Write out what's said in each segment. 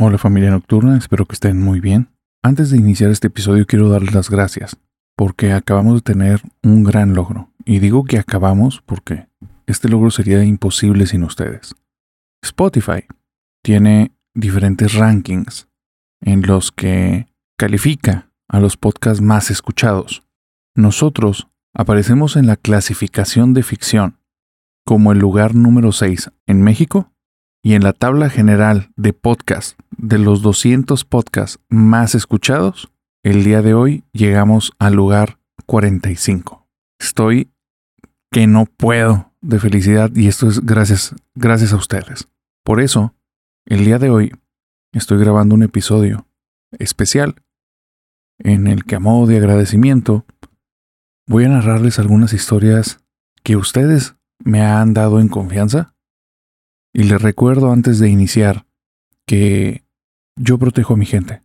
Hola familia nocturna, espero que estén muy bien. Antes de iniciar este episodio quiero darles las gracias porque acabamos de tener un gran logro. Y digo que acabamos porque este logro sería imposible sin ustedes. Spotify tiene diferentes rankings en los que califica a los podcasts más escuchados. Nosotros aparecemos en la clasificación de ficción como el lugar número 6 en México y en la tabla general de podcast de los 200 podcasts más escuchados, el día de hoy llegamos al lugar 45. Estoy que no puedo de felicidad y esto es gracias, gracias a ustedes. Por eso, el día de hoy estoy grabando un episodio especial en el que a modo de agradecimiento voy a narrarles algunas historias que ustedes me han dado en confianza y les recuerdo antes de iniciar que yo protejo a mi gente.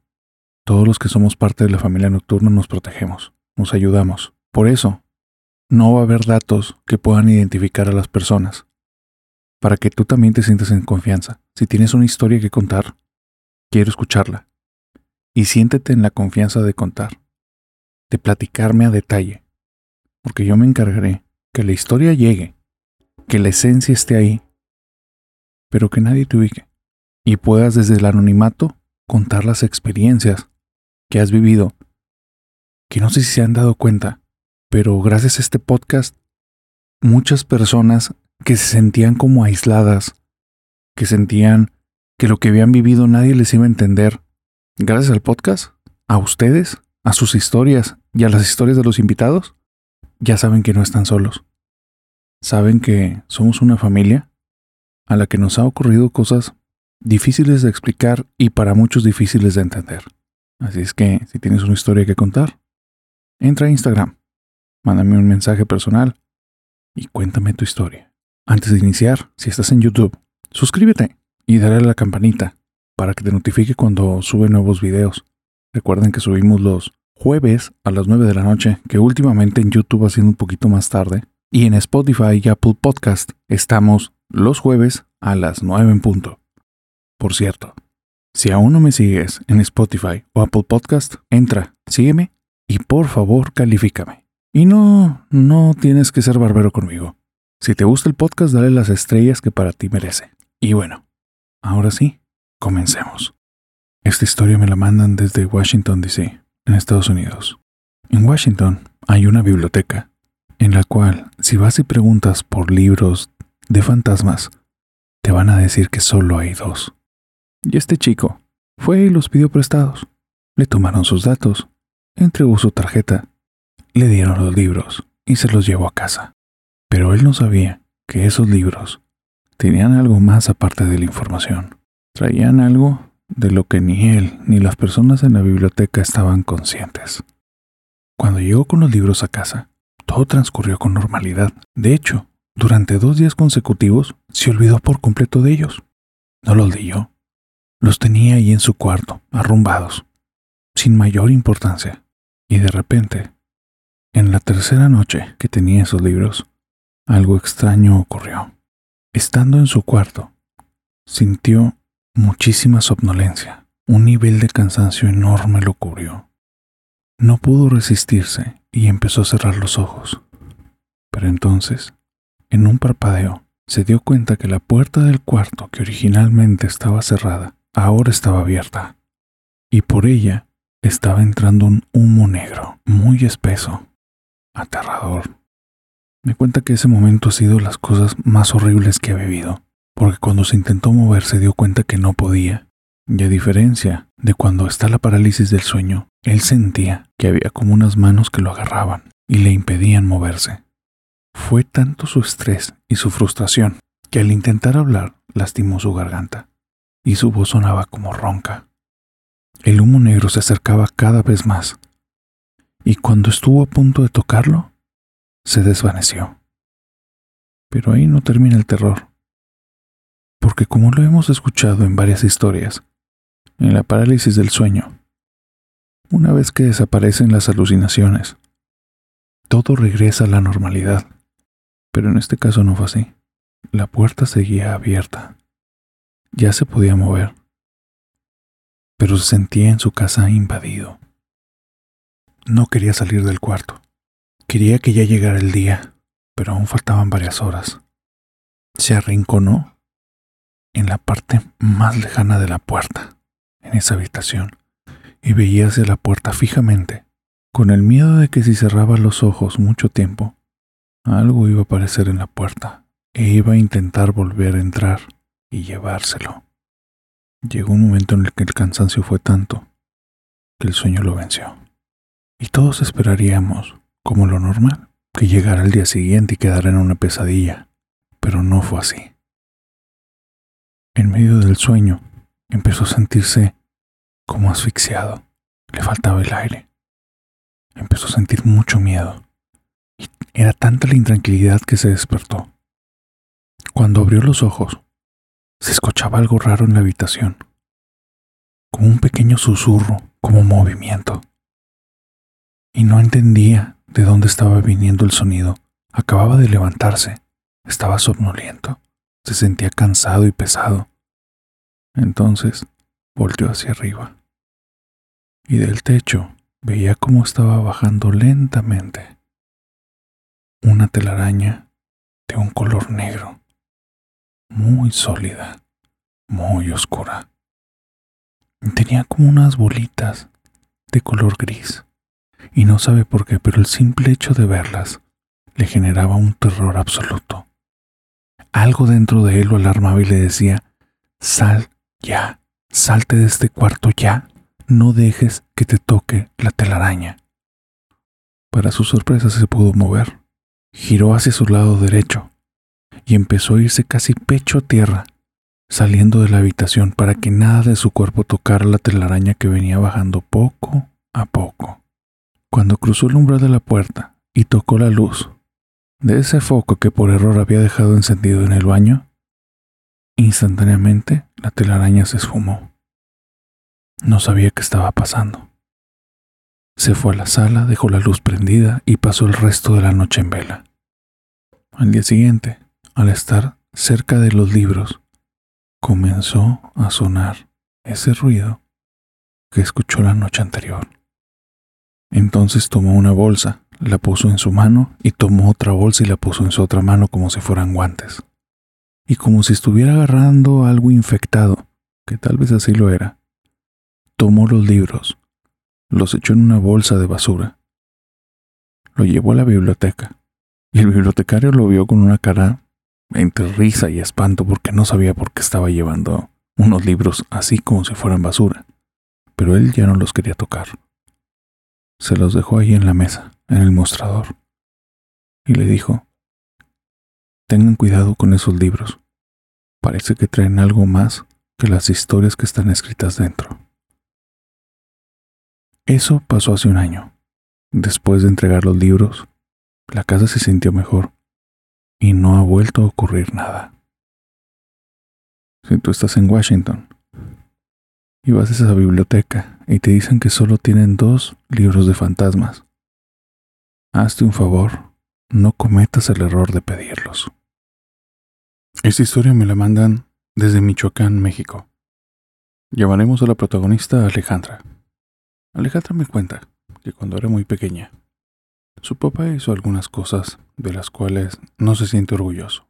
Todos los que somos parte de la familia nocturna nos protegemos, nos ayudamos. Por eso, no va a haber datos que puedan identificar a las personas. Para que tú también te sientas en confianza. Si tienes una historia que contar, quiero escucharla. Y siéntete en la confianza de contar, de platicarme a detalle. Porque yo me encargaré que la historia llegue, que la esencia esté ahí pero que nadie te ubique y puedas desde el anonimato contar las experiencias que has vivido, que no sé si se han dado cuenta, pero gracias a este podcast, muchas personas que se sentían como aisladas, que sentían que lo que habían vivido nadie les iba a entender, gracias al podcast, a ustedes, a sus historias y a las historias de los invitados, ya saben que no están solos. Saben que somos una familia a la que nos ha ocurrido cosas difíciles de explicar y para muchos difíciles de entender. Así es que si tienes una historia que contar, entra a Instagram, mándame un mensaje personal y cuéntame tu historia. Antes de iniciar, si estás en YouTube, suscríbete y dale a la campanita para que te notifique cuando sube nuevos videos. Recuerden que subimos los jueves a las 9 de la noche, que últimamente en YouTube ha sido un poquito más tarde, y en Spotify y Apple Podcast estamos los jueves a las 9 en punto. Por cierto, si aún no me sigues en Spotify o Apple Podcast, entra, sígueme y por favor califícame. Y no, no tienes que ser barbero conmigo. Si te gusta el podcast, dale las estrellas que para ti merece. Y bueno, ahora sí, comencemos. Esta historia me la mandan desde Washington, D.C., en Estados Unidos. En Washington hay una biblioteca en la cual, si vas y preguntas por libros de fantasmas, te van a decir que solo hay dos. Y este chico fue y los pidió prestados. Le tomaron sus datos, entregó su tarjeta, le dieron los libros y se los llevó a casa. Pero él no sabía que esos libros tenían algo más aparte de la información. Traían algo de lo que ni él ni las personas en la biblioteca estaban conscientes. Cuando llegó con los libros a casa, todo transcurrió con normalidad. De hecho, durante dos días consecutivos se olvidó por completo de ellos. No los leyó. Los tenía ahí en su cuarto, arrumbados, sin mayor importancia. Y de repente, en la tercera noche que tenía esos libros, algo extraño ocurrió. Estando en su cuarto, sintió muchísima somnolencia. Un nivel de cansancio enorme lo cubrió. No pudo resistirse y empezó a cerrar los ojos. Pero entonces en un parpadeo, se dio cuenta que la puerta del cuarto que originalmente estaba cerrada ahora estaba abierta, y por ella estaba entrando un humo negro, muy espeso, aterrador. Me cuenta que ese momento ha sido las cosas más horribles que ha vivido, porque cuando se intentó mover se dio cuenta que no podía, y a diferencia de cuando está la parálisis del sueño, él sentía que había como unas manos que lo agarraban y le impedían moverse. Fue tanto su estrés y su frustración que al intentar hablar lastimó su garganta y su voz sonaba como ronca. El humo negro se acercaba cada vez más y cuando estuvo a punto de tocarlo, se desvaneció. Pero ahí no termina el terror, porque como lo hemos escuchado en varias historias, en la parálisis del sueño, una vez que desaparecen las alucinaciones, todo regresa a la normalidad. Pero en este caso no fue así. La puerta seguía abierta. Ya se podía mover. Pero se sentía en su casa invadido. No quería salir del cuarto. Quería que ya llegara el día, pero aún faltaban varias horas. Se arrinconó en la parte más lejana de la puerta, en esa habitación, y veía hacia la puerta fijamente, con el miedo de que si cerraba los ojos mucho tiempo, algo iba a aparecer en la puerta e iba a intentar volver a entrar y llevárselo. Llegó un momento en el que el cansancio fue tanto que el sueño lo venció. Y todos esperaríamos, como lo normal, que llegara el día siguiente y quedara en una pesadilla, pero no fue así. En medio del sueño, empezó a sentirse como asfixiado. Le faltaba el aire. Empezó a sentir mucho miedo. Era tanta la intranquilidad que se despertó. Cuando abrió los ojos, se escuchaba algo raro en la habitación, como un pequeño susurro, como movimiento. Y no entendía de dónde estaba viniendo el sonido. Acababa de levantarse, estaba somnoliento, se sentía cansado y pesado. Entonces volteó hacia arriba y del techo veía cómo estaba bajando lentamente una telaraña de un color negro, muy sólida, muy oscura. Tenía como unas bolitas de color gris, y no sabe por qué, pero el simple hecho de verlas le generaba un terror absoluto. Algo dentro de él lo alarmaba y le decía, sal ya, salte de este cuarto ya, no dejes que te toque la telaraña. Para su sorpresa se pudo mover giró hacia su lado derecho y empezó a irse casi pecho a tierra, saliendo de la habitación para que nada de su cuerpo tocara la telaraña que venía bajando poco a poco. Cuando cruzó el umbral de la puerta y tocó la luz de ese foco que por error había dejado encendido en el baño, instantáneamente la telaraña se esfumó. No sabía qué estaba pasando. Se fue a la sala, dejó la luz prendida y pasó el resto de la noche en vela. Al día siguiente, al estar cerca de los libros, comenzó a sonar ese ruido que escuchó la noche anterior. Entonces tomó una bolsa, la puso en su mano y tomó otra bolsa y la puso en su otra mano como si fueran guantes. Y como si estuviera agarrando algo infectado, que tal vez así lo era, tomó los libros, los echó en una bolsa de basura. Lo llevó a la biblioteca, y el bibliotecario lo vio con una cara entre risa y espanto porque no sabía por qué estaba llevando unos libros así como si fueran basura, pero él ya no los quería tocar. Se los dejó ahí en la mesa, en el mostrador, y le dijo, tengan cuidado con esos libros, parece que traen algo más que las historias que están escritas dentro. Eso pasó hace un año. Después de entregar los libros, la casa se sintió mejor y no ha vuelto a ocurrir nada. Si tú estás en Washington y vas a esa biblioteca y te dicen que solo tienen dos libros de fantasmas, hazte un favor, no cometas el error de pedirlos. Esta historia me la mandan desde Michoacán, México. Llamaremos a la protagonista Alejandra. Alejandra me cuenta que cuando era muy pequeña, su papá hizo algunas cosas de las cuales no se siente orgulloso.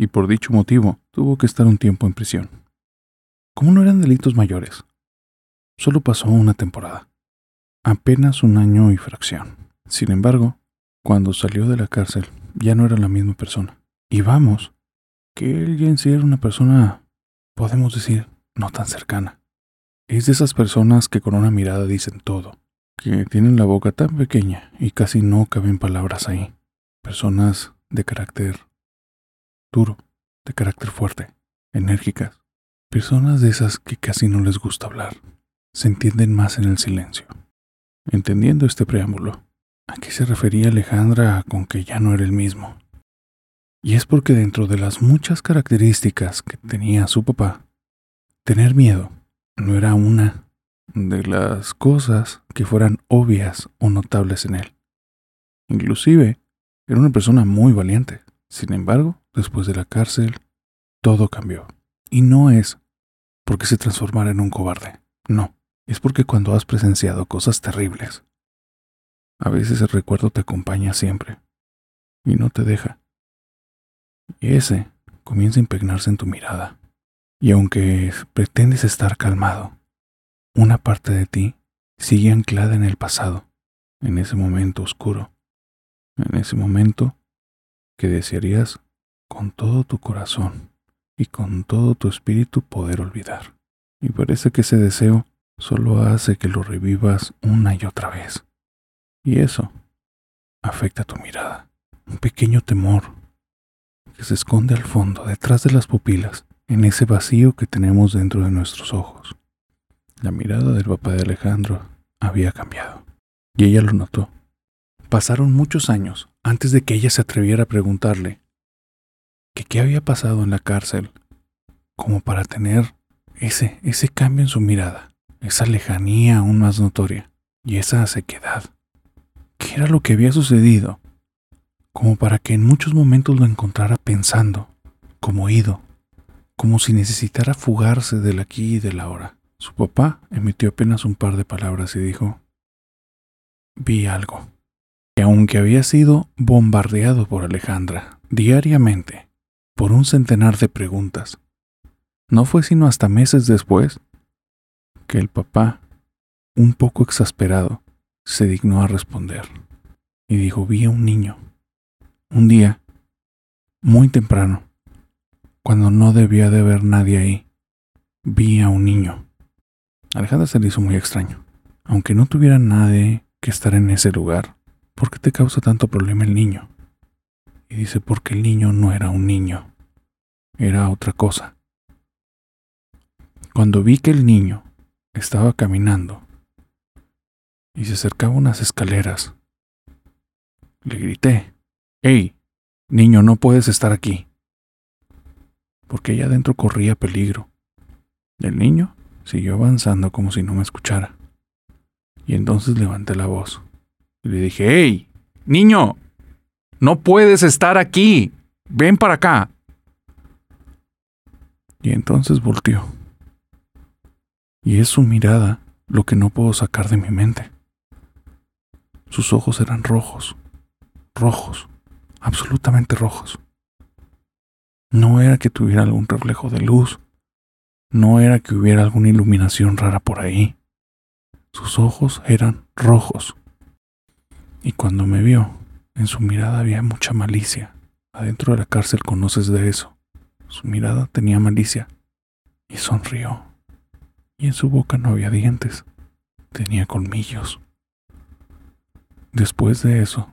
y por dicho motivo tuvo que estar un tiempo en prisión. Como no eran delitos mayores, solo pasó una temporada, apenas un año y fracción. Sin embargo, cuando salió de la cárcel ya no era la misma persona. Y vamos, que él ya en sí era una persona, podemos decir, no tan cercana. Es de esas personas que con una mirada dicen todo, que tienen la boca tan pequeña y casi no caben palabras ahí. Personas de carácter duro, de carácter fuerte, enérgicas. Personas de esas que casi no les gusta hablar. Se entienden más en el silencio. Entendiendo este preámbulo, ¿a qué se refería Alejandra con que ya no era el mismo? Y es porque dentro de las muchas características que tenía su papá, tener miedo no era una de las cosas que fueran obvias o notables en él. Inclusive, era una persona muy valiente. Sin embargo, después de la cárcel, todo cambió. Y no es porque se transformara en un cobarde. No, es porque cuando has presenciado cosas terribles, a veces el recuerdo te acompaña siempre y no te deja. Y ese comienza a impregnarse en tu mirada. Y aunque pretendes estar calmado, una parte de ti sigue anclada en el pasado, en ese momento oscuro, en ese momento que desearías con todo tu corazón y con todo tu espíritu poder olvidar. Y parece que ese deseo solo hace que lo revivas una y otra vez. Y eso afecta tu mirada. Un pequeño temor que se esconde al fondo, detrás de las pupilas, en ese vacío que tenemos dentro de nuestros ojos. La mirada del papá de Alejandro había cambiado, y ella lo notó. Pasaron muchos años antes de que ella se atreviera a preguntarle qué había pasado en la cárcel, como para tener ese, ese cambio en su mirada, esa lejanía aún más notoria y esa sequedad. ¿Qué era lo que había sucedido? Como para que en muchos momentos lo encontrara pensando, como ido, como si necesitara fugarse del aquí y del ahora. Su papá emitió apenas un par de palabras y dijo, vi algo. Que aunque había sido bombardeado por Alejandra diariamente por un centenar de preguntas, no fue sino hasta meses después que el papá, un poco exasperado, se dignó a responder y dijo, vi a un niño. Un día, muy temprano, cuando no debía de haber nadie ahí, vi a un niño. Alejandra se le hizo muy extraño. Aunque no tuviera nadie que estar en ese lugar, ¿por qué te causa tanto problema el niño? Y dice, porque el niño no era un niño, era otra cosa. Cuando vi que el niño estaba caminando y se acercaba a unas escaleras, le grité, ¡Hey! Niño, no puedes estar aquí. Porque allá adentro corría peligro. El niño Siguió avanzando como si no me escuchara. Y entonces levanté la voz. Y le dije, ¡Hey! Niño, no puedes estar aquí. Ven para acá. Y entonces volteó. Y es su mirada lo que no puedo sacar de mi mente. Sus ojos eran rojos, rojos, absolutamente rojos. No era que tuviera algún reflejo de luz no era que hubiera alguna iluminación rara por ahí. Sus ojos eran rojos. Y cuando me vio, en su mirada había mucha malicia. Adentro de la cárcel conoces de eso. Su mirada tenía malicia. Y sonrió. Y en su boca no había dientes. Tenía colmillos. Después de eso,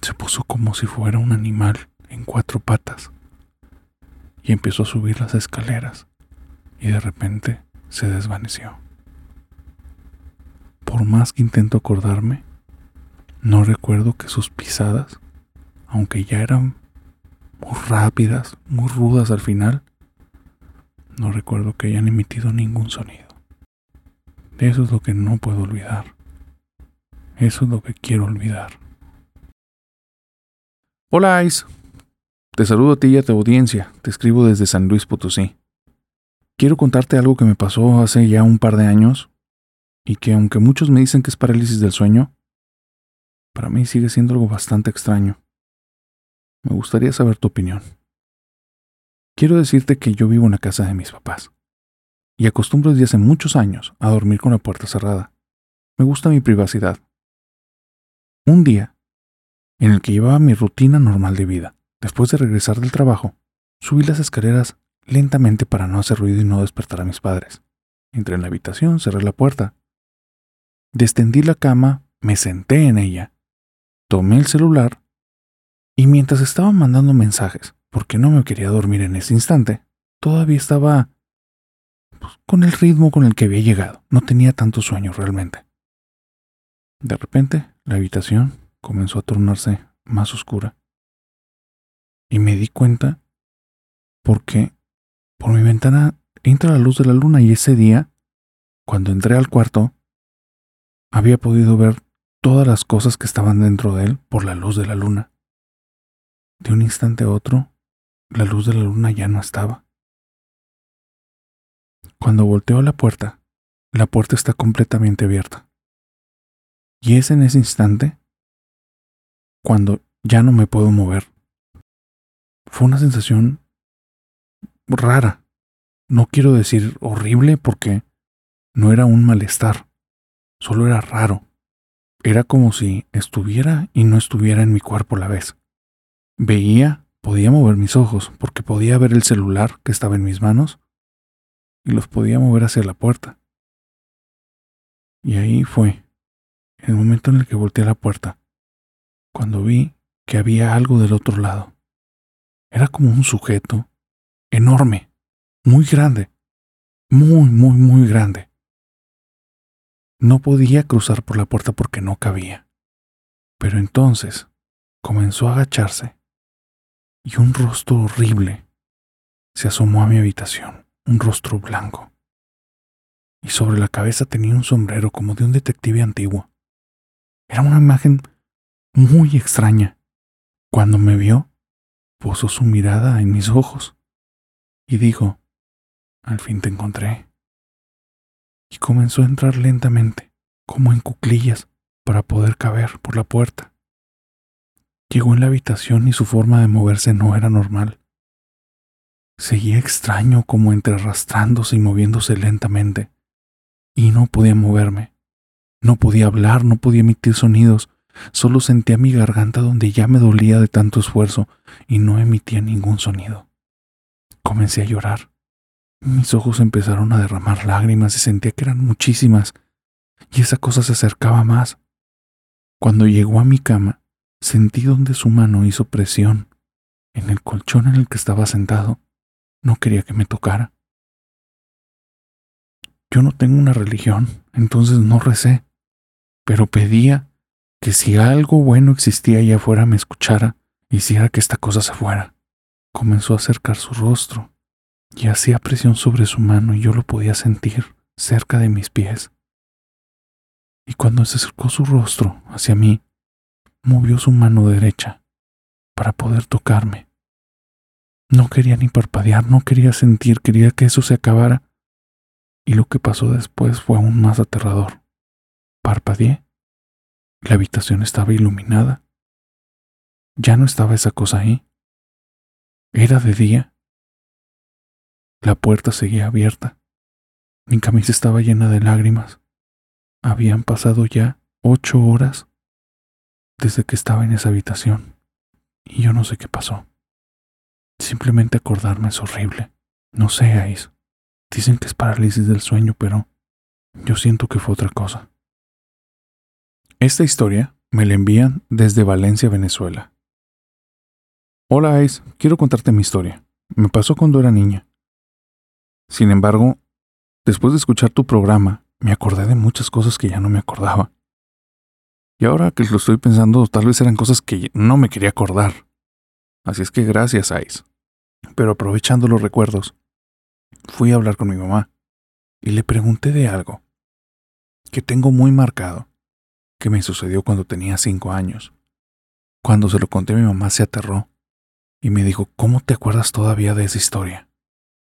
se puso como si fuera un animal en cuatro patas. Y empezó a subir las escaleras y de repente se desvaneció. Por más que intento acordarme, no recuerdo que sus pisadas, aunque ya eran muy rápidas, muy rudas al final, no recuerdo que hayan emitido ningún sonido. Eso es lo que no puedo olvidar. Eso es lo que quiero olvidar. Hola Ice. Te saludo a ti y a tu audiencia. Te escribo desde San Luis Potosí. Quiero contarte algo que me pasó hace ya un par de años y que aunque muchos me dicen que es parálisis del sueño, para mí sigue siendo algo bastante extraño. Me gustaría saber tu opinión. Quiero decirte que yo vivo en la casa de mis papás y acostumbro desde hace muchos años a dormir con la puerta cerrada. Me gusta mi privacidad. Un día, en el que llevaba mi rutina normal de vida, después de regresar del trabajo, subí las escaleras lentamente para no hacer ruido y no despertar a mis padres. Entré en la habitación, cerré la puerta. Destendí la cama, me senté en ella, tomé el celular y mientras estaba mandando mensajes, porque no me quería dormir en ese instante, todavía estaba pues, con el ritmo con el que había llegado. No tenía tanto sueño realmente. De repente, la habitación comenzó a tornarse más oscura. Y me di cuenta porque por mi ventana entra la luz de la luna y ese día, cuando entré al cuarto, había podido ver todas las cosas que estaban dentro de él por la luz de la luna. De un instante a otro, la luz de la luna ya no estaba. Cuando volteo la puerta, la puerta está completamente abierta. Y es en ese instante cuando ya no me puedo mover. Fue una sensación rara. No quiero decir horrible porque no era un malestar, solo era raro. Era como si estuviera y no estuviera en mi cuerpo a la vez. Veía, podía mover mis ojos porque podía ver el celular que estaba en mis manos y los podía mover hacia la puerta. Y ahí fue, el momento en el que volteé a la puerta, cuando vi que había algo del otro lado. Era como un sujeto enorme, muy grande, muy, muy, muy grande. No podía cruzar por la puerta porque no cabía. Pero entonces comenzó a agacharse y un rostro horrible se asomó a mi habitación, un rostro blanco. Y sobre la cabeza tenía un sombrero como de un detective antiguo. Era una imagen muy extraña. Cuando me vio, posó su mirada en mis ojos y dijo, al fin te encontré. Y comenzó a entrar lentamente, como en cuclillas, para poder caber por la puerta. Llegó en la habitación y su forma de moverse no era normal. Seguía extraño como entre arrastrándose y moviéndose lentamente. Y no podía moverme. No podía hablar, no podía emitir sonidos. Solo sentía mi garganta donde ya me dolía de tanto esfuerzo y no emitía ningún sonido. Comencé a llorar. Mis ojos empezaron a derramar lágrimas y sentía que eran muchísimas. Y esa cosa se acercaba más. Cuando llegó a mi cama, Sentí donde su mano hizo presión en el colchón en el que estaba sentado. No quería que me tocara. Yo no tengo una religión, entonces no recé, pero pedía que si algo bueno existía allá afuera me escuchara, hiciera que esta cosa se fuera. Comenzó a acercar su rostro y hacía presión sobre su mano y yo lo podía sentir cerca de mis pies. Y cuando se acercó su rostro hacia mí, movió su mano derecha para poder tocarme. No quería ni parpadear, no quería sentir, quería que eso se acabara. Y lo que pasó después fue aún más aterrador. Parpadeé. La habitación estaba iluminada. Ya no estaba esa cosa ahí. Era de día. La puerta seguía abierta. Mi camisa estaba llena de lágrimas. Habían pasado ya ocho horas desde que estaba en esa habitación. Y yo no sé qué pasó. Simplemente acordarme es horrible. No sé, Ais. Dicen que es parálisis del sueño, pero yo siento que fue otra cosa. Esta historia me la envían desde Valencia, Venezuela. Hola, Ais. Quiero contarte mi historia. Me pasó cuando era niña. Sin embargo, después de escuchar tu programa, me acordé de muchas cosas que ya no me acordaba. Y ahora que lo estoy pensando, tal vez eran cosas que no me quería acordar. Así es que gracias, Ice. Pero aprovechando los recuerdos, fui a hablar con mi mamá y le pregunté de algo que tengo muy marcado, que me sucedió cuando tenía cinco años. Cuando se lo conté mi mamá se aterró y me dijo, ¿cómo te acuerdas todavía de esa historia?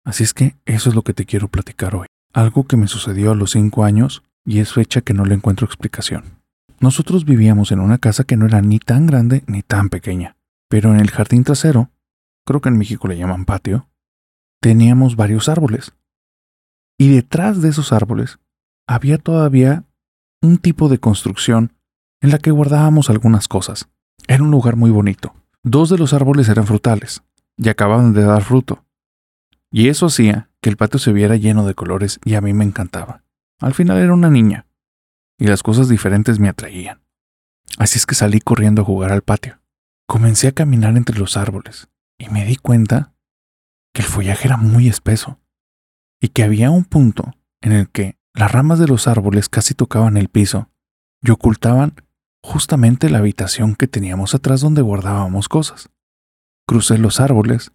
Así es que eso es lo que te quiero platicar hoy. Algo que me sucedió a los cinco años y es fecha que no le encuentro explicación. Nosotros vivíamos en una casa que no era ni tan grande ni tan pequeña, pero en el jardín trasero, creo que en México le llaman patio, teníamos varios árboles. Y detrás de esos árboles había todavía un tipo de construcción en la que guardábamos algunas cosas. Era un lugar muy bonito. Dos de los árboles eran frutales y acababan de dar fruto. Y eso hacía que el patio se viera lleno de colores y a mí me encantaba. Al final era una niña y las cosas diferentes me atraían. Así es que salí corriendo a jugar al patio. Comencé a caminar entre los árboles y me di cuenta que el follaje era muy espeso y que había un punto en el que las ramas de los árboles casi tocaban el piso y ocultaban justamente la habitación que teníamos atrás donde guardábamos cosas. Crucé los árboles,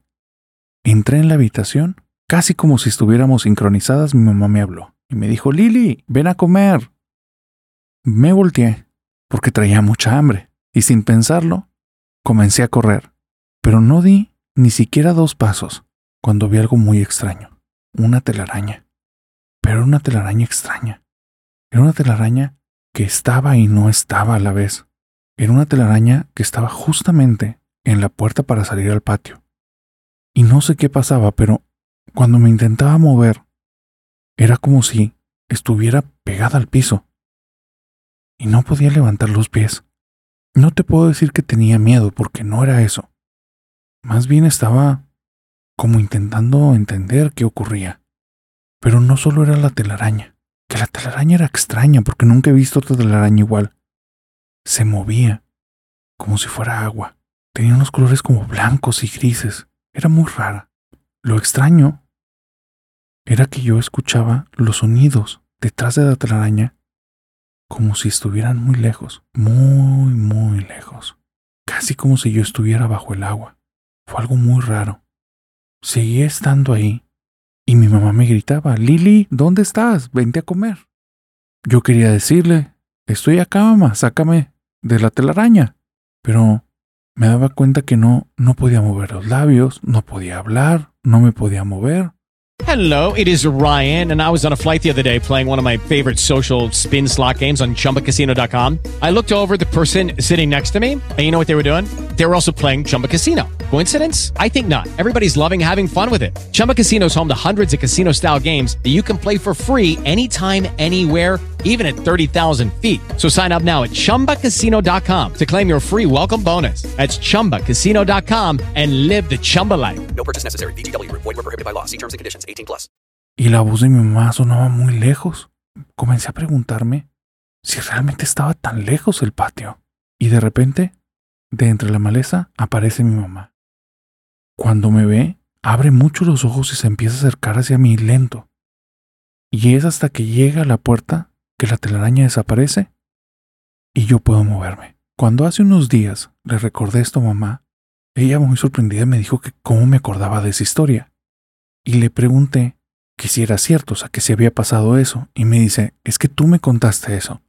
entré en la habitación, casi como si estuviéramos sincronizadas, mi mamá me habló y me dijo, Lili, ven a comer. Me volteé porque traía mucha hambre y sin pensarlo, comencé a correr, pero no di ni siquiera dos pasos cuando vi algo muy extraño, una telaraña. Pero una telaraña extraña. Era una telaraña que estaba y no estaba a la vez. Era una telaraña que estaba justamente en la puerta para salir al patio. Y no sé qué pasaba, pero cuando me intentaba mover, era como si estuviera pegada al piso. Y no podía levantar los pies. No te puedo decir que tenía miedo, porque no era eso. Más bien estaba como intentando entender qué ocurría. Pero no solo era la telaraña que la telaraña era extraña porque nunca he visto otra telaraña igual. Se movía, como si fuera agua. Tenía unos colores como blancos y grises. Era muy rara. Lo extraño era que yo escuchaba los sonidos detrás de la telaraña como si estuvieran muy lejos, muy, muy lejos. Casi como si yo estuviera bajo el agua. Fue algo muy raro. Seguía estando ahí y mi mamá me gritaba, Lili, ¿dónde estás? Vente a comer. Yo quería decirle, estoy acá, mamá, sácame de la telaraña. Pero me daba cuenta que no, no podía mover los labios, no podía hablar, no me podía mover. Hello, it is Ryan, and I was on a flight the other day playing one of my favorite social spin slot games on chumbacasino.com. I looked over the person sitting next to me, and you know what they were doing? They were also playing Chumba Casino. Coincidence? I think not. Everybody's loving having fun with it. Chumba Casino is home to hundreds of casino style games that you can play for free anytime, anywhere, even at 30,000 feet. So sign up now at chumbacasino.com to claim your free welcome bonus. That's chumbacasino.com and live the Chumba life. No purchase necessary. VGW Group. Void were prohibited by law. See terms and conditions. 18 plus. Y la voz de mi mamá sonaba muy lejos. Comencé a preguntarme si realmente estaba tan lejos el patio. Y de repente, de entre la maleza, aparece mi mamá. Cuando me ve, abre mucho los ojos y se empieza a acercar hacia mí lento. Y es hasta que llega a la puerta que la telaraña desaparece y yo puedo moverme. Cuando hace unos días le recordé esto a mamá, ella muy sorprendida me dijo que cómo me acordaba de esa historia. Y le pregunté que si era cierto, o sea, que si había pasado eso. Y me dice, es que tú me contaste eso.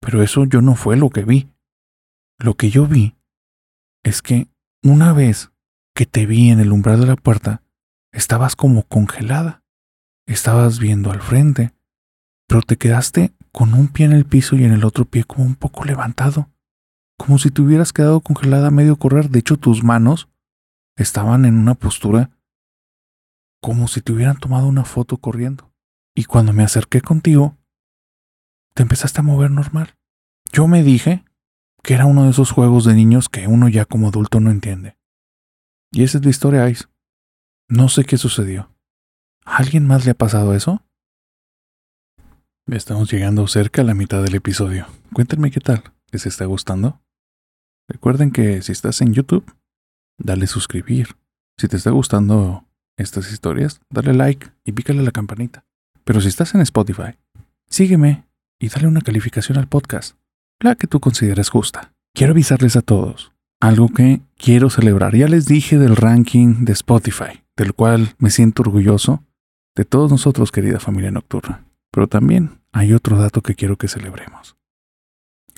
Pero eso yo no fue lo que vi. Lo que yo vi es que una vez que te vi en el umbral de la puerta, estabas como congelada. Estabas viendo al frente, pero te quedaste con un pie en el piso y en el otro pie como un poco levantado, como si te hubieras quedado congelada a medio correr. De hecho, tus manos estaban en una postura como si te hubieran tomado una foto corriendo. Y cuando me acerqué contigo, te empezaste a mover normal. Yo me dije que era uno de esos juegos de niños que uno ya como adulto no entiende. Y esa es la historia, Ice. No sé qué sucedió. ¿A alguien más le ha pasado eso? Estamos llegando cerca a la mitad del episodio. Cuéntenme qué tal. ¿Les está gustando? Recuerden que si estás en YouTube, dale suscribir. Si te está gustando estas historias, dale like y pícale la campanita. Pero si estás en Spotify, sígueme y dale una calificación al podcast, la que tú consideres justa. Quiero avisarles a todos algo que quiero celebrar. Ya les dije del ranking de Spotify, del cual me siento orgulloso de todos nosotros, querida familia nocturna. Pero también hay otro dato que quiero que celebremos.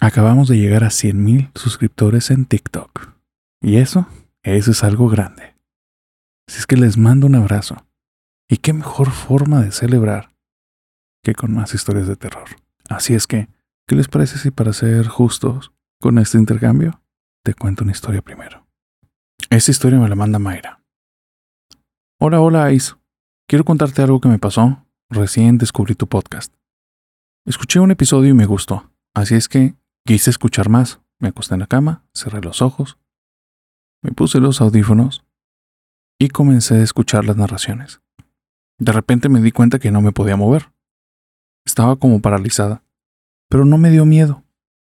Acabamos de llegar a 100.000 suscriptores en TikTok. Y eso, eso es algo grande. Así es que les mando un abrazo. Y qué mejor forma de celebrar que con más historias de terror. Así es que, ¿qué les parece si para ser justos con este intercambio, te cuento una historia primero? Esta historia me la manda Mayra. Hola, hola, Ice. Quiero contarte algo que me pasó. Recién descubrí tu podcast. Escuché un episodio y me gustó, así es que quise escuchar más. Me acosté en la cama, cerré los ojos, me puse los audífonos y comencé a escuchar las narraciones. De repente me di cuenta que no me podía mover. Estaba como paralizada, pero no me dio miedo.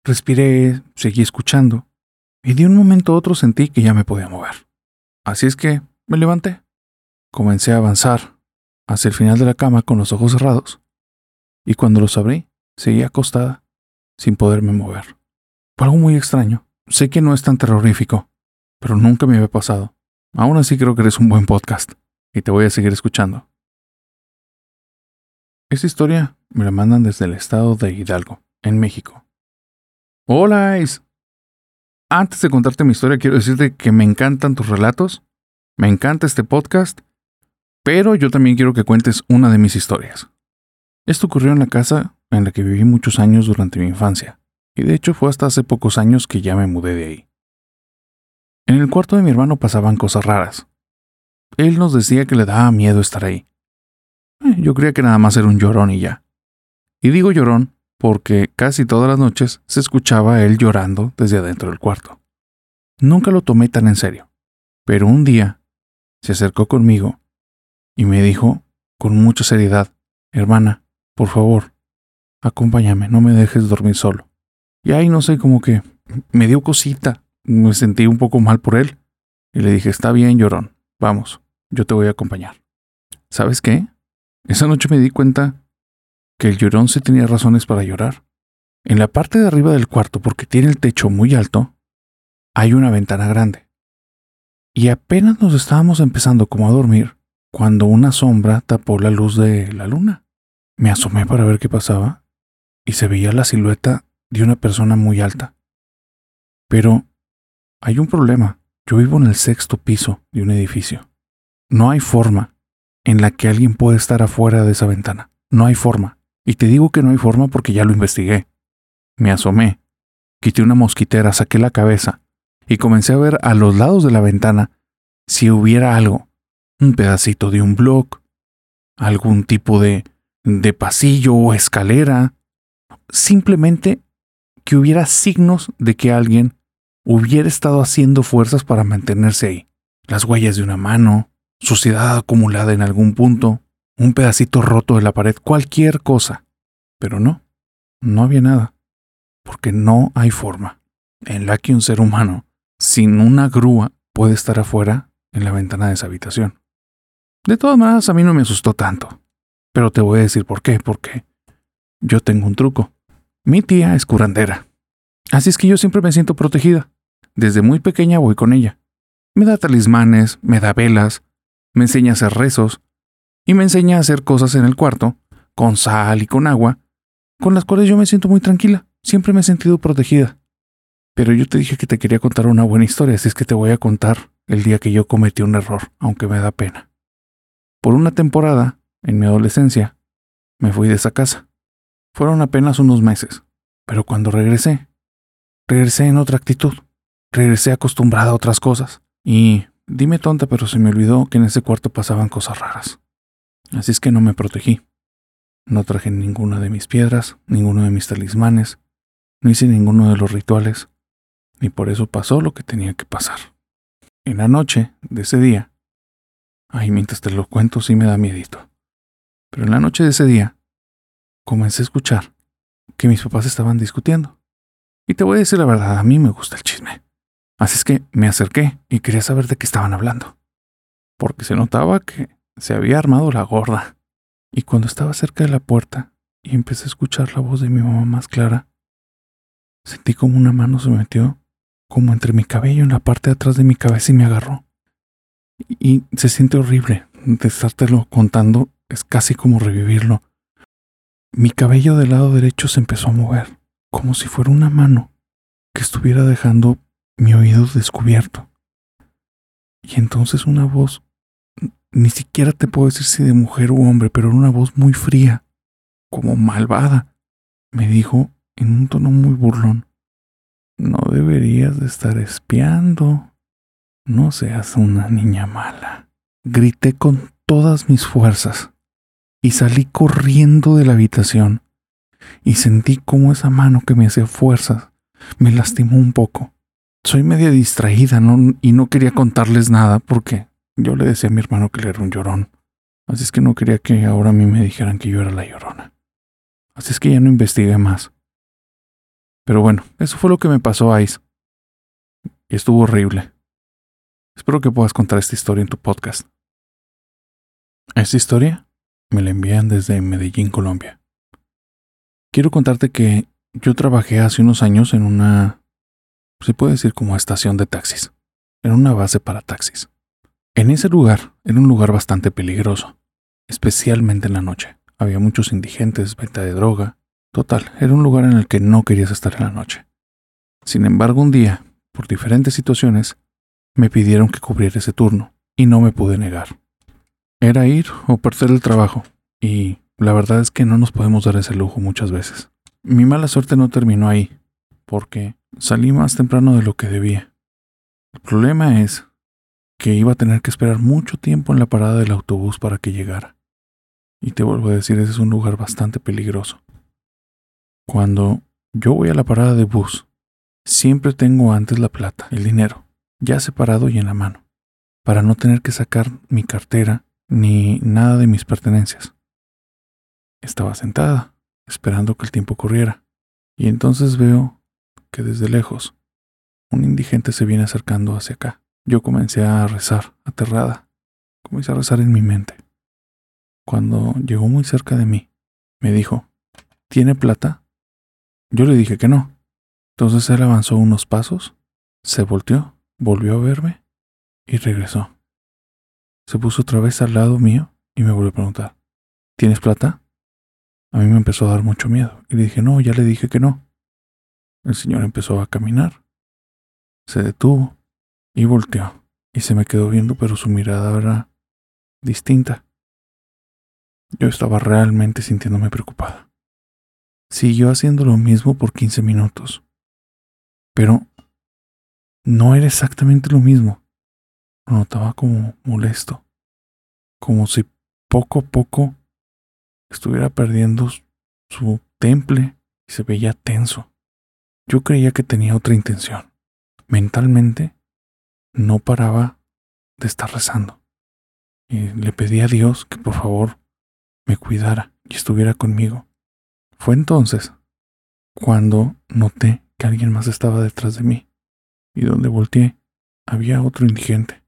Respiré, seguí escuchando, y de un momento a otro sentí que ya me podía mover. Así es que me levanté. Comencé a avanzar hacia el final de la cama con los ojos cerrados, y cuando los abrí, seguí acostada, sin poderme mover. Fue algo muy extraño. Sé que no es tan terrorífico, pero nunca me había pasado. Aún así creo que eres un buen podcast, y te voy a seguir escuchando. Esta historia me la mandan desde el estado de Hidalgo, en México. Hola, Ice. Antes de contarte mi historia, quiero decirte que me encantan tus relatos, me encanta este podcast, pero yo también quiero que cuentes una de mis historias. Esto ocurrió en la casa en la que viví muchos años durante mi infancia, y de hecho fue hasta hace pocos años que ya me mudé de ahí. En el cuarto de mi hermano pasaban cosas raras. Él nos decía que le daba miedo estar ahí. Eh, Yo creía que nada más era un llorón y ya. Y digo llorón porque casi todas las noches se escuchaba a él llorando desde adentro del cuarto. Nunca lo tomé tan en serio, pero un día se acercó conmigo y me dijo con mucha seriedad, hermana, por favor, acompáñame, no me dejes dormir solo. Y ahí no sé, como que me dio cosita, me sentí un poco mal por él, y le dije, está bien, llorón, vamos, yo te voy a acompañar. ¿Sabes qué? Esa noche me di cuenta que el llorón sí tenía razones para llorar. En la parte de arriba del cuarto, porque tiene el techo muy alto, hay una ventana grande. Y apenas nos estábamos empezando como a dormir, cuando una sombra tapó la luz de la luna. Me asomé para ver qué pasaba y se veía la silueta de una persona muy alta. Pero hay un problema. Yo vivo en el sexto piso de un edificio. No hay forma en la que alguien pueda estar afuera de esa ventana. No hay forma. Y te digo que no hay forma porque ya lo investigué. Me asomé, quité una mosquitera, saqué la cabeza y comencé a ver a los lados de la ventana si hubiera algo, un pedacito de un bloc, algún tipo de, de pasillo o escalera, simplemente que hubiera signos de que alguien hubiera estado haciendo fuerzas para mantenerse ahí. Las huellas de una mano, suciedad acumulada en algún punto, un pedacito roto de la pared, cualquier cosa. Pero no, no había nada, porque no hay forma en la que un ser humano, sin una grúa, puede estar afuera en la ventana de esa habitación. De todas maneras, a mí no me asustó tanto. Pero te voy a decir por qué, porque yo tengo un truco. Mi tía es curandera. Así es que yo siempre me siento protegida. Desde muy pequeña voy con ella. Me da talismanes, me da velas, me enseña a hacer rezos y me enseña a hacer cosas en el cuarto, con sal y con agua, con las cuales yo me siento muy tranquila. Siempre me he sentido protegida. Pero yo te dije que te quería contar una buena historia, así es que te voy a contar el día que yo cometí un error, aunque me da pena. Por una temporada, en mi adolescencia, me fui de esa casa. Fueron apenas unos meses, pero cuando regresé, regresé en otra actitud. Regresé acostumbrada a otras cosas. Y dime tonta, pero se me olvidó que en ese cuarto pasaban cosas raras. Así es que no me protegí. No traje ninguna de mis piedras, ninguno de mis talismanes, no hice ninguno de los rituales, y por eso pasó lo que tenía que pasar. En la noche de ese día, ay, mientras te lo cuento sí me da miedito, pero en la noche de ese día, comencé a escuchar que mis papás estaban discutiendo. Y te voy a decir la verdad, a mí me gusta el chisme. Así es que me acerqué y quería saber de qué estaban hablando. Porque se notaba que se había armado la gorda. Y cuando estaba cerca de la puerta y empecé a escuchar la voz de mi mamá más clara, sentí como una mano se metió como entre mi cabello en la parte de atrás de mi cabeza y me agarró. Y se siente horrible de estártelo contando, es casi como revivirlo. Mi cabello del lado derecho se empezó a mover, como si fuera una mano que estuviera dejando mi oído descubierto. Y entonces una voz, ni siquiera te puedo decir si de mujer u hombre, pero era una voz muy fría, como malvada, me dijo en un tono muy burlón, no deberías de estar espiando, no seas una niña mala. grité con todas mis fuerzas y salí corriendo de la habitación y sentí como esa mano que me hacía fuerzas me lastimó un poco. Soy media distraída y no quería contarles nada porque yo le decía a mi hermano que él era un llorón. Así es que no quería que ahora a mí me dijeran que yo era la llorona. Así es que ya no investigué más. Pero bueno, eso fue lo que me pasó a Ice. Y estuvo horrible. Espero que puedas contar esta historia en tu podcast. Esta historia me la envían desde Medellín, Colombia. Quiero contarte que yo trabajé hace unos años en una, se puede decir como estación de taxis, en una base para taxis. En ese lugar era un lugar bastante peligroso, especialmente en la noche. Había muchos indigentes, venta de droga. Total, era un lugar en el que no querías estar en la noche. Sin embargo, un día, por diferentes situaciones, me pidieron que cubriera ese turno y no me pude negar. Era ir o perder el trabajo, y la verdad es que no nos podemos dar ese lujo muchas veces. Mi mala suerte no terminó ahí, porque salí más temprano de lo que debía. El problema es que iba a tener que esperar mucho tiempo en la parada del autobús para que llegara. Y te vuelvo a decir, ese es un lugar bastante peligroso. Cuando yo voy a la parada de bus, siempre tengo antes la plata, el dinero, ya separado y en la mano, para no tener que sacar mi cartera ni nada de mis pertenencias. Estaba sentada, esperando que el tiempo corriera, y entonces veo que desde lejos un indigente se viene acercando hacia acá. Yo comencé a rezar, aterrada. Comencé a rezar en mi mente. Cuando llegó muy cerca de mí, me dijo, ¿Tiene plata? Yo le dije que no. Entonces él avanzó unos pasos, se volteó, volvió a verme y regresó. Se puso otra vez al lado mío y me volvió a preguntar, ¿tienes plata? A mí me empezó a dar mucho miedo y le dije, no, ya le dije que no. El señor empezó a caminar, se detuvo y volteó y se me quedó viendo, pero su mirada era distinta. Yo estaba realmente sintiéndome preocupada. Siguió haciendo lo mismo por 15 minutos, pero no era exactamente lo mismo. Lo notaba como molesto, como si poco a poco estuviera perdiendo su temple y se veía tenso. Yo creía que tenía otra intención. Mentalmente no paraba de estar rezando. Y le pedí a Dios que por favor me cuidara y estuviera conmigo. Fue entonces cuando noté que alguien más estaba detrás de mí, y donde volteé había otro indigente.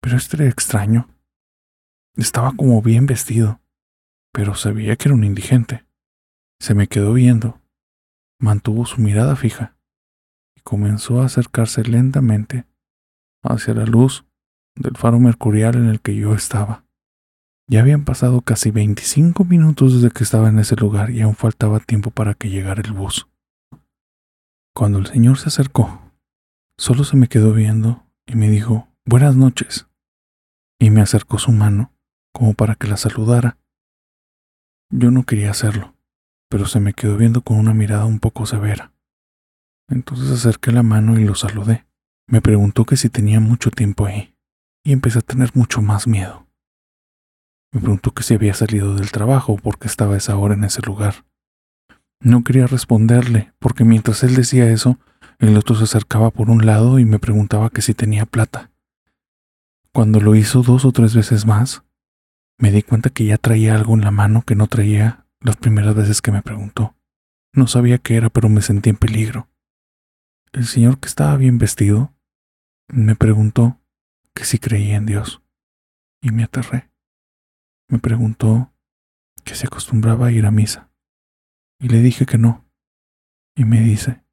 Pero este era extraño. Estaba como bien vestido, pero sabía que era un indigente. Se me quedó viendo, mantuvo su mirada fija y comenzó a acercarse lentamente hacia la luz del faro mercurial en el que yo estaba. Ya habían pasado casi 25 minutos desde que estaba en ese lugar y aún faltaba tiempo para que llegara el bus. Cuando el señor se acercó, solo se me quedó viendo y me dijo, Buenas noches, y me acercó su mano como para que la saludara. Yo no quería hacerlo, pero se me quedó viendo con una mirada un poco severa. Entonces acerqué la mano y lo saludé. Me preguntó que si tenía mucho tiempo ahí, y empecé a tener mucho más miedo. Me preguntó que si había salido del trabajo o por qué estaba esa hora en ese lugar. No quería responderle, porque mientras él decía eso, el otro se acercaba por un lado y me preguntaba que si tenía plata. Cuando lo hizo dos o tres veces más, me di cuenta que ya traía algo en la mano que no traía las primeras veces que me preguntó. No sabía qué era, pero me sentí en peligro. El señor que estaba bien vestido me preguntó que si creía en Dios y me aterré. Me preguntó que se acostumbraba a ir a misa y le dije que no. Y me dice,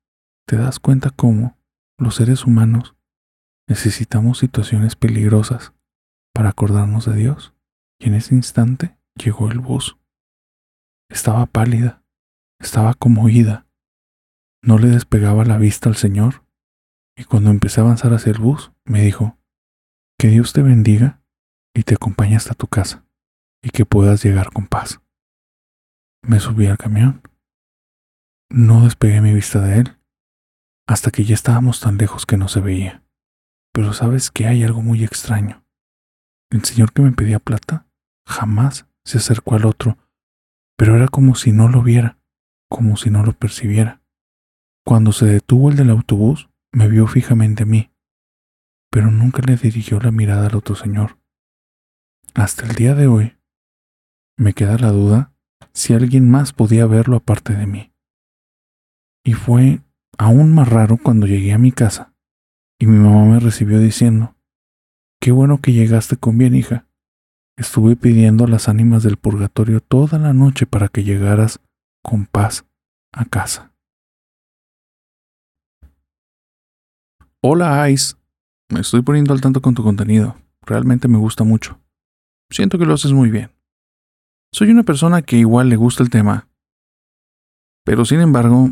¿te das cuenta cómo los seres humanos necesitamos situaciones peligrosas para acordarnos de Dios? Y en ese instante llegó el bus. Estaba pálida, estaba como oída. No le despegaba la vista al Señor y cuando empecé a avanzar hacia el bus, me dijo, que Dios te bendiga y te acompañe hasta tu casa y que puedas llegar con paz. Me subí al camión. No despegué mi vista de él hasta que ya estábamos tan lejos que no se veía. Pero sabes que hay algo muy extraño. El señor que me pedía plata jamás se acercó al otro, pero era como si no lo viera, como si no lo percibiera. Cuando se detuvo el del autobús, me vio fijamente a mí, pero nunca le dirigió la mirada al otro señor. Hasta el día de hoy, me queda la duda si alguien más podía verlo aparte de mí. Y fue aún más raro cuando llegué a mi casa y mi mamá me recibió diciendo, Qué bueno que llegaste con bien, hija. Estuve pidiendo a las ánimas del purgatorio toda la noche para que llegaras con paz a casa. Hola Ice, me estoy poniendo al tanto con tu contenido. Realmente me gusta mucho. Siento que lo haces muy bien. Soy una persona que igual le gusta el tema, pero sin embargo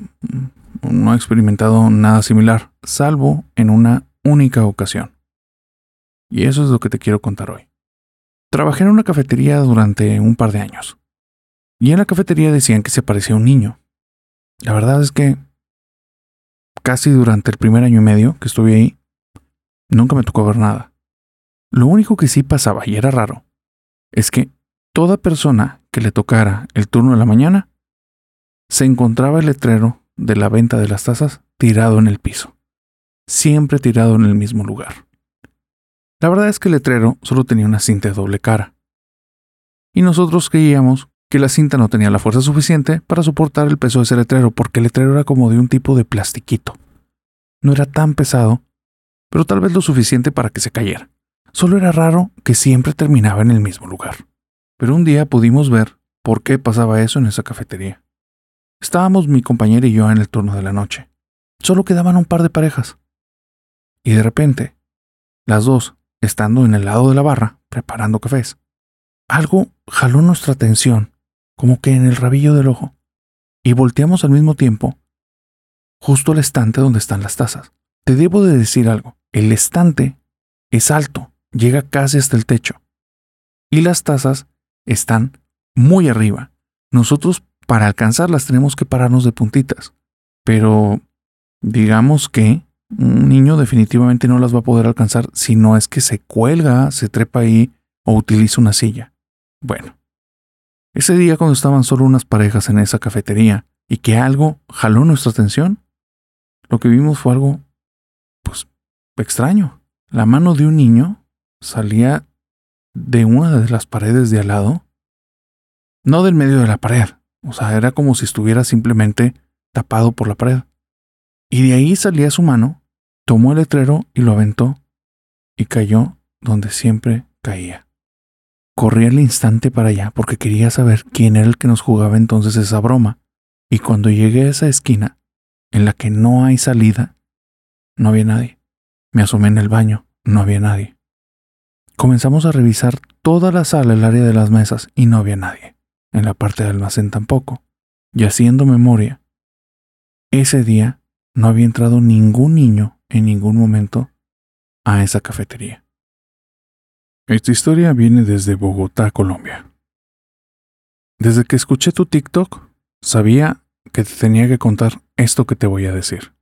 no he experimentado nada similar, salvo en una única ocasión. Y eso es lo que te quiero contar hoy. Trabajé en una cafetería durante un par de años. Y en la cafetería decían que se parecía un niño. La verdad es que casi durante el primer año y medio que estuve ahí, nunca me tocó ver nada. Lo único que sí pasaba, y era raro, es que toda persona que le tocara el turno de la mañana, se encontraba el letrero de la venta de las tazas tirado en el piso, siempre tirado en el mismo lugar. La verdad es que el letrero solo tenía una cinta de doble cara, y nosotros creíamos que la cinta no tenía la fuerza suficiente para soportar el peso de ese letrero, porque el letrero era como de un tipo de plastiquito. No era tan pesado, pero tal vez lo suficiente para que se cayera. Solo era raro que siempre terminaba en el mismo lugar. Pero un día pudimos ver por qué pasaba eso en esa cafetería. Estábamos mi compañera y yo en el turno de la noche. Solo quedaban un par de parejas. Y de repente, las dos, estando en el lado de la barra, preparando cafés, algo jaló nuestra atención, como que en el rabillo del ojo, y volteamos al mismo tiempo, justo al estante donde están las tazas. Te debo de decir algo, el estante es alto, llega casi hasta el techo, y las tazas están muy arriba. Nosotros para alcanzarlas tenemos que pararnos de puntitas. Pero digamos que un niño definitivamente no las va a poder alcanzar si no es que se cuelga, se trepa ahí o utiliza una silla. Bueno, ese día cuando estaban solo unas parejas en esa cafetería y que algo jaló nuestra atención, lo que vimos fue algo, pues, extraño. La mano de un niño salía de una de las paredes de al lado, no del medio de la pared, o sea, era como si estuviera simplemente tapado por la pared. Y de ahí salía su mano, tomó el letrero y lo aventó, y cayó donde siempre caía. Corrí al instante para allá porque quería saber quién era el que nos jugaba entonces esa broma, y cuando llegué a esa esquina, en la que no hay salida, no había nadie. Me asomé en el baño, no había nadie. Comenzamos a revisar toda la sala, el área de las mesas, y no había nadie en la parte de almacén tampoco. Y haciendo memoria, ese día no había entrado ningún niño en ningún momento a esa cafetería. Esta historia viene desde Bogotá, Colombia. Desde que escuché tu TikTok, sabía que te tenía que contar esto que te voy a decir.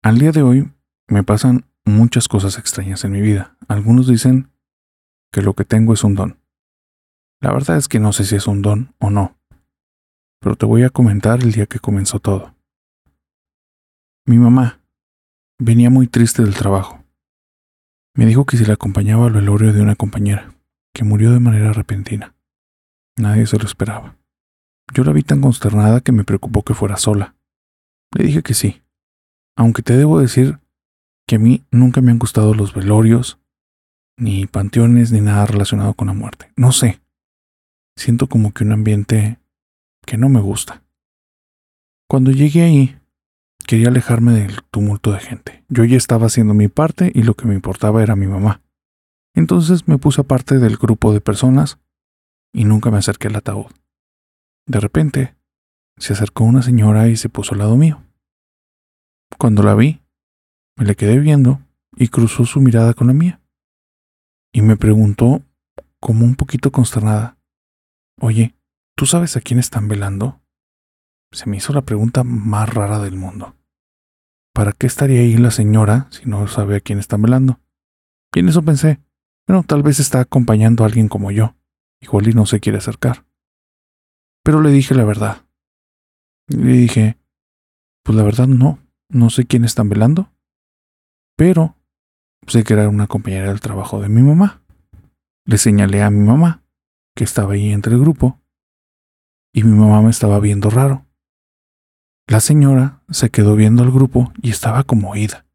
Al día de hoy me pasan muchas cosas extrañas en mi vida. Algunos dicen que lo que tengo es un don. La verdad es que no sé si es un don o no, pero te voy a comentar el día que comenzó todo. Mi mamá venía muy triste del trabajo. Me dijo que si la acompañaba al velorio de una compañera, que murió de manera repentina. Nadie se lo esperaba. Yo la vi tan consternada que me preocupó que fuera sola. Le dije que sí, aunque te debo decir que a mí nunca me han gustado los velorios, ni panteones, ni nada relacionado con la muerte. No sé, siento como que un ambiente que no me gusta. Cuando llegué ahí, quería alejarme del tumulto de gente. Yo ya estaba haciendo mi parte y lo que me importaba era mi mamá. Entonces me puse aparte del grupo de personas y nunca me acerqué al ataúd. De repente, se acercó una señora y se puso al lado mío. Cuando la vi, me le quedé viendo y cruzó su mirada con la mía. Y me preguntó, como un poquito consternada, Oye, ¿tú sabes a quién están velando? Se me hizo la pregunta más rara del mundo. ¿Para qué estaría ahí la señora si no sabe a quién están velando? Y en eso pensé, Bueno, tal vez está acompañando a alguien como yo. Igual y no se quiere acercar. Pero le dije la verdad. Le dije, pues la verdad no, no sé quién están velando, pero sé que era una compañera del trabajo de mi mamá. Le señalé a mi mamá, que estaba ahí entre el grupo, y mi mamá me estaba viendo raro. La señora se quedó viendo al grupo y estaba como oída.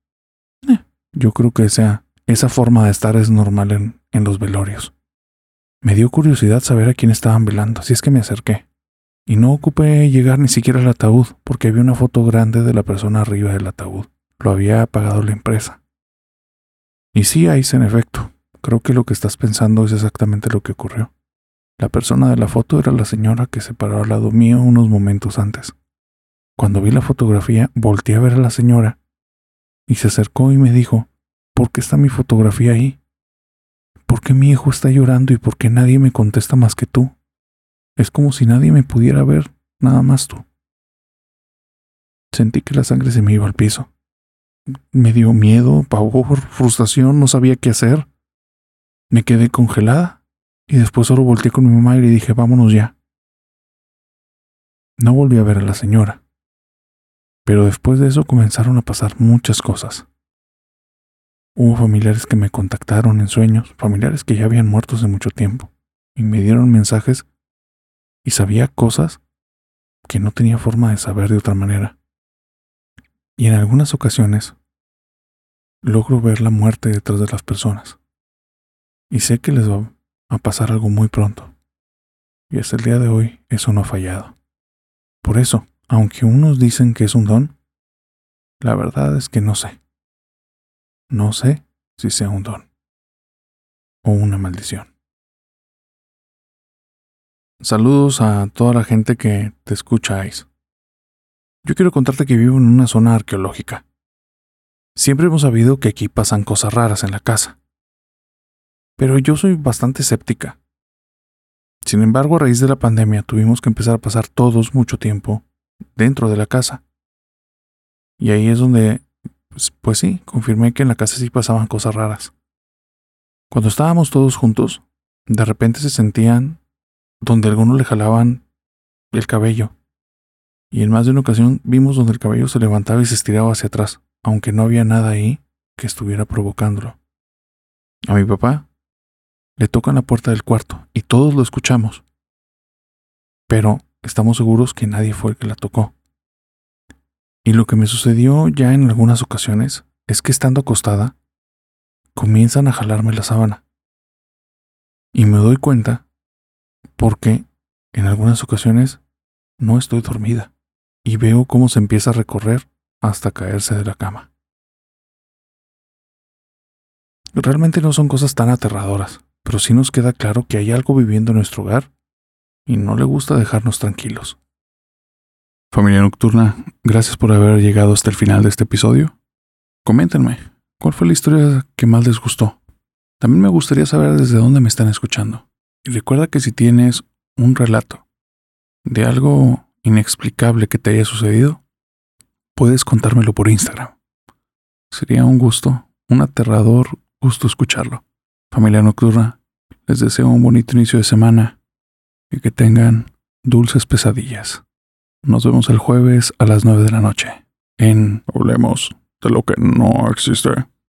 Eh, yo creo que esa, esa forma de estar es normal en, en los velorios. Me dio curiosidad saber a quién estaban velando, así es que me acerqué. Y no ocupé llegar ni siquiera al ataúd, porque había una foto grande de la persona arriba del ataúd. Lo había apagado la empresa. Y sí, Ice, en efecto. Creo que lo que estás pensando es exactamente lo que ocurrió. La persona de la foto era la señora que se paró al lado mío unos momentos antes. Cuando vi la fotografía, volteé a ver a la señora y se acercó y me dijo, ¿por qué está mi fotografía ahí? ¿Por qué mi hijo está llorando y por qué nadie me contesta más que tú? Es como si nadie me pudiera ver, nada más tú. Sentí que la sangre se me iba al piso. Me dio miedo, pavor, frustración, no sabía qué hacer. Me quedé congelada y después solo volteé con mi mamá y le dije, vámonos ya. No volví a ver a la señora. Pero después de eso comenzaron a pasar muchas cosas. Hubo familiares que me contactaron en sueños, familiares que ya habían muerto hace mucho tiempo, y me dieron mensajes y sabía cosas que no tenía forma de saber de otra manera. Y en algunas ocasiones logro ver la muerte detrás de las personas. Y sé que les va a pasar algo muy pronto. Y hasta el día de hoy eso no ha fallado. Por eso, aunque unos dicen que es un don, la verdad es que no sé. No sé si sea un don o una maldición. Saludos a toda la gente que te escucha, Ice. Yo quiero contarte que vivo en una zona arqueológica. Siempre hemos sabido que aquí pasan cosas raras en la casa. Pero yo soy bastante escéptica. Sin embargo, a raíz de la pandemia tuvimos que empezar a pasar todos mucho tiempo dentro de la casa. Y ahí es donde, pues, pues sí, confirmé que en la casa sí pasaban cosas raras. Cuando estábamos todos juntos, de repente se sentían donde algunos le jalaban el cabello. Y en más de una ocasión vimos donde el cabello se levantaba y se estiraba hacia atrás, aunque no había nada ahí que estuviera provocándolo. A mi papá le tocan la puerta del cuarto y todos lo escuchamos. Pero estamos seguros que nadie fue el que la tocó. Y lo que me sucedió ya en algunas ocasiones es que estando acostada, comienzan a jalarme la sábana. Y me doy cuenta porque en algunas ocasiones no estoy dormida y veo cómo se empieza a recorrer hasta caerse de la cama. Realmente no son cosas tan aterradoras, pero sí nos queda claro que hay algo viviendo en nuestro hogar y no le gusta dejarnos tranquilos. Familia Nocturna, gracias por haber llegado hasta el final de este episodio. Coméntenme, ¿cuál fue la historia que más les gustó? También me gustaría saber desde dónde me están escuchando. Y recuerda que si tienes un relato de algo inexplicable que te haya sucedido, puedes contármelo por Instagram. Sería un gusto, un aterrador gusto escucharlo. Familia Nocturna, les deseo un bonito inicio de semana y que tengan dulces pesadillas. Nos vemos el jueves a las 9 de la noche en Hablemos de lo que no existe.